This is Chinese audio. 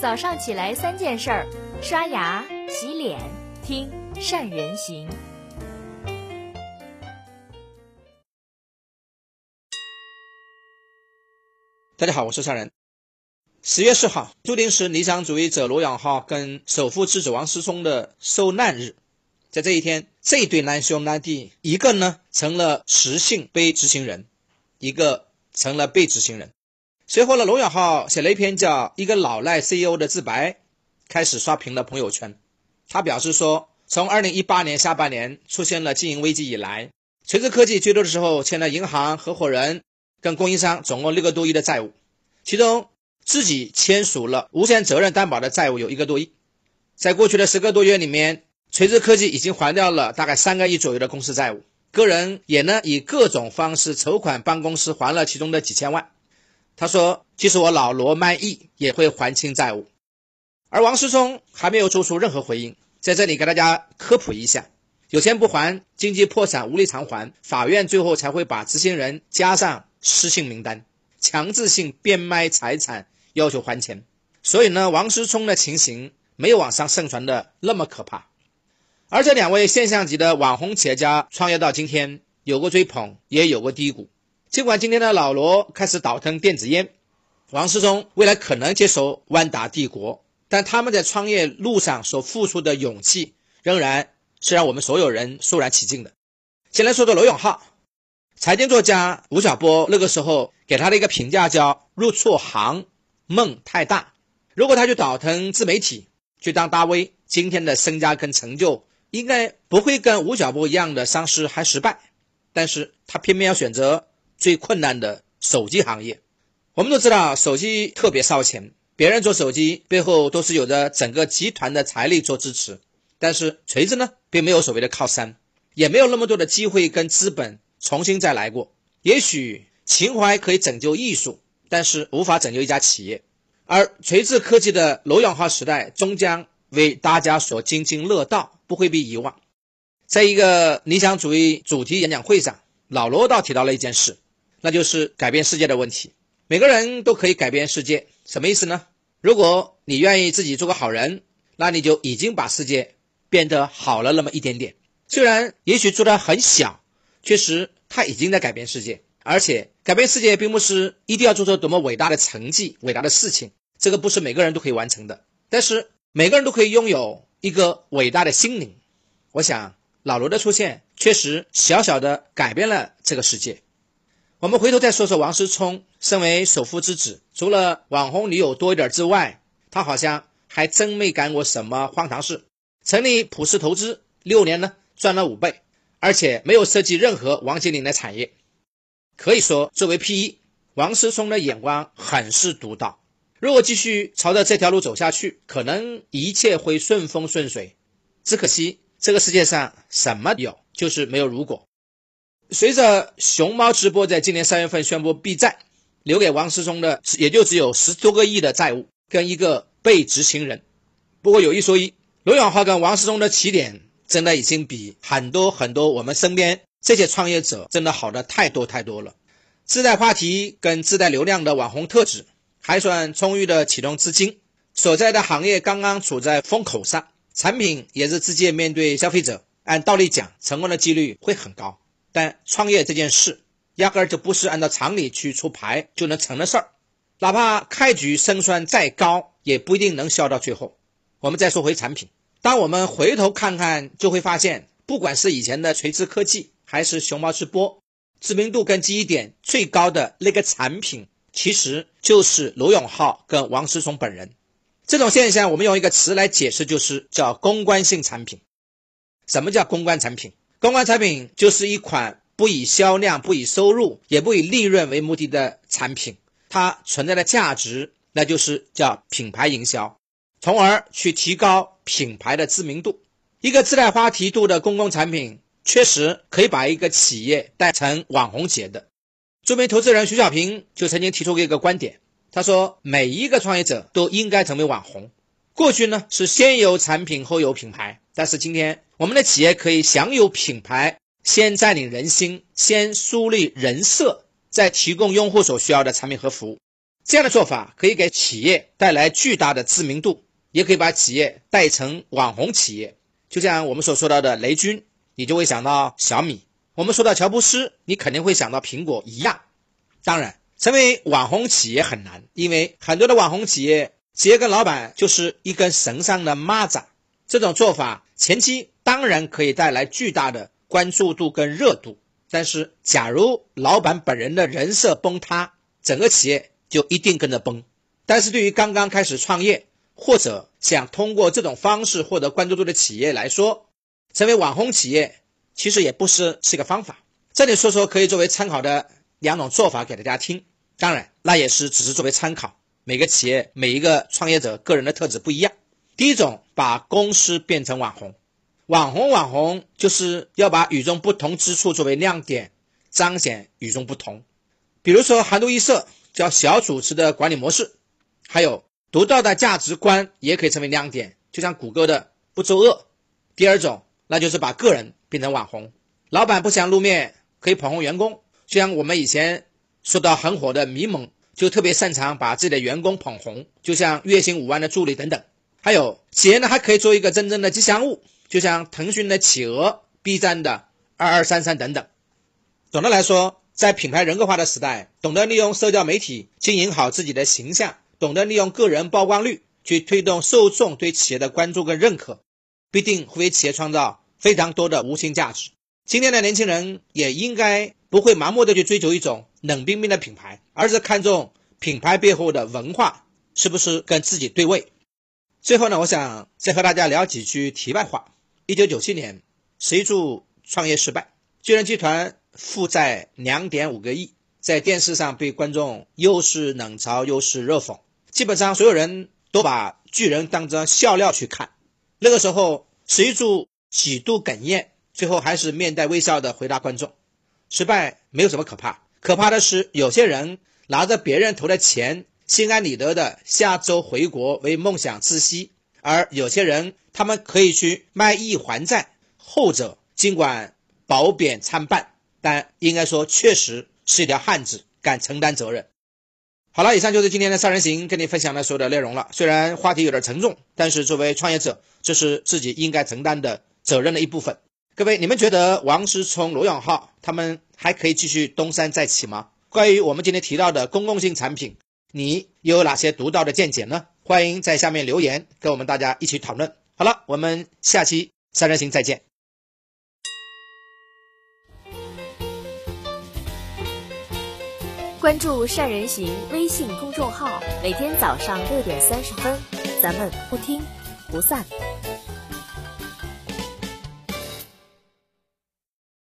早上起来三件事儿：刷牙、洗脸、听善人行。大家好，我是善人。十月四号，注定是理想主义者罗永浩跟首富之子王思聪的受难日。在这一天，这对难兄难弟，一个呢成了实性被执行人，一个成了被执行人。随后呢，罗永浩写了一篇叫《一个老赖 CEO 的自白》，开始刷屏了朋友圈。他表示说，从2018年下半年出现了经营危机以来，锤子科技最多的时候欠了银行、合伙人跟供应商总共六个多亿的债务，其中自己签署了无限责任担保的债务有一个多亿。在过去的十个多月里面，锤子科技已经还掉了大概三个亿左右的公司债务，个人也呢以各种方式筹款帮公司还了其中的几千万。他说：“即使我老罗卖艺，也会还清债务。”而王思聪还没有做出任何回应。在这里给大家科普一下：有钱不还，经济破产无力偿还，法院最后才会把执行人加上失信名单，强制性变卖财产，要求还钱。所以呢，王思聪的情形没有网上盛传的那么可怕。而这两位现象级的网红企业家创业到今天，有过追捧，也有过低谷。尽管今天的老罗开始倒腾电子烟，王思聪未来可能接手万达帝国，但他们在创业路上所付出的勇气，仍然是让我们所有人肃然起敬的。先来说说罗永浩，财经作家吴晓波那个时候给他的一个评价叫“入错行，梦太大”。如果他去倒腾自媒体，去当大 V，今天的身家跟成就应该不会跟吴晓波一样的丧失还失败，但是他偏偏要选择。最困难的手机行业，我们都知道手机特别烧钱，别人做手机背后都是有着整个集团的财力做支持。但是锤子呢，并没有所谓的靠山，也没有那么多的机会跟资本重新再来过。也许情怀可以拯救艺术，但是无法拯救一家企业。而锤子科技的罗永浩时代终将为大家所津津乐道，不会被遗忘。在一个理想主义主题演讲会上，老罗倒提到了一件事。那就是改变世界的问题。每个人都可以改变世界，什么意思呢？如果你愿意自己做个好人，那你就已经把世界变得好了那么一点点。虽然也许做的很小，确实他已经在改变世界。而且改变世界并不是一定要做出多么伟大的成绩、伟大的事情，这个不是每个人都可以完成的。但是每个人都可以拥有一个伟大的心灵。我想老罗的出现确实小小的改变了这个世界。我们回头再说说王思聪，身为首富之子，除了网红女友多一点之外，他好像还真没干过什么荒唐事。成立普世投资六年呢，赚了五倍，而且没有涉及任何王健林的产业。可以说，作为 P E，，王思聪的眼光很是独到。如果继续朝着这条路走下去，可能一切会顺风顺水。只可惜，这个世界上什么有，就是没有如果。随着熊猫直播在今年三月份宣布闭站，留给王思聪的也就只有十多个亿的债务跟一个被执行人。不过有一说一，罗永浩跟王思聪的起点真的已经比很多很多我们身边这些创业者真的好的太多太多了。自带话题跟自带流量的网红特质，还算充裕的启动资金，所在的行业刚刚处在风口上，产品也是直接面对消费者，按道理讲，成功的几率会很高。但创业这件事，压根儿就不是按照常理去出牌就能成的事儿，哪怕开局胜算再高，也不一定能笑到最后。我们再说回产品，当我们回头看看，就会发现，不管是以前的垂直科技，还是熊猫直播，知名度跟记忆点最高的那个产品，其实就是罗永浩跟王思聪本人。这种现象，我们用一个词来解释，就是叫公关性产品。什么叫公关产品？公关产品就是一款不以销量、不以收入、也不以利润为目的的产品，它存在的价值，那就是叫品牌营销，从而去提高品牌的知名度。一个自带话题度的公共产品，确实可以把一个企业带成网红企业的。著名投资人徐小平就曾经提出过一个观点，他说：“每一个创业者都应该成为网红。”过去呢是先有产品后有品牌，但是今天。我们的企业可以享有品牌，先占领人心，先树立人设，再提供用户所需要的产品和服务。这样的做法可以给企业带来巨大的知名度，也可以把企业带成网红企业。就像我们所说到的雷军，你就会想到小米；我们说到乔布斯，你肯定会想到苹果一样。当然，成为网红企业很难，因为很多的网红企业，企业跟老板就是一根绳上的蚂蚱。这种做法前期当然可以带来巨大的关注度跟热度，但是假如老板本人的人设崩塌，整个企业就一定跟着崩。但是对于刚刚开始创业或者想通过这种方式获得关注度的企业来说，成为网红企业其实也不是是一个方法。这里说说可以作为参考的两种做法给大家听，当然那也是只是作为参考，每个企业每一个创业者个人的特质不一样。第一种，把公司变成网红，网红网红就是要把与众不同之处作为亮点，彰显与众不同。比如说，韩都衣舍叫小组织的管理模式，还有独到的价值观也可以成为亮点，就像谷歌的不作恶。第二种，那就是把个人变成网红，老板不想露面，可以捧红员工，就像我们以前说到很火的迷蒙，就特别擅长把自己的员工捧红，就像月薪五万的助理等等。还有企业呢，还可以做一个真正的吉祥物，就像腾讯的企鹅、B 站的二二三三等等。总的来说，在品牌人格化的时代，懂得利用社交媒体经营好自己的形象，懂得利用个人曝光率去推动受众对企业的关注跟认可，必定会为企业创造非常多的无形价值。今天的年轻人也应该不会盲目的去追求一种冷冰冰的品牌，而是看重品牌背后的文化是不是跟自己对位。最后呢，我想再和大家聊几句题外话。一九九七年，十一柱创业失败，巨人集团负债两点五个亿，在电视上被观众又是冷嘲又是热讽，基本上所有人都把巨人当成笑料去看。那个时候，十一柱几度哽咽，最后还是面带微笑的回答观众：失败没有什么可怕，可怕的是有些人拿着别人投的钱。心安理得的下周回国为梦想窒息，而有些人他们可以去卖艺还债，后者尽管褒贬参半，但应该说确实是一条汉子，敢承担责任。好了，以上就是今天的三人行跟你分享的所有的内容了。虽然话题有点沉重，但是作为创业者，这是自己应该承担的责任的一部分。各位，你们觉得王思聪、罗永浩他们还可以继续东山再起吗？关于我们今天提到的公共性产品。你有哪些独到的见解呢？欢迎在下面留言，跟我们大家一起讨论。好了，我们下期三人行再见。关注善人行微信公众号，每天早上六点三十分，咱们不听不散。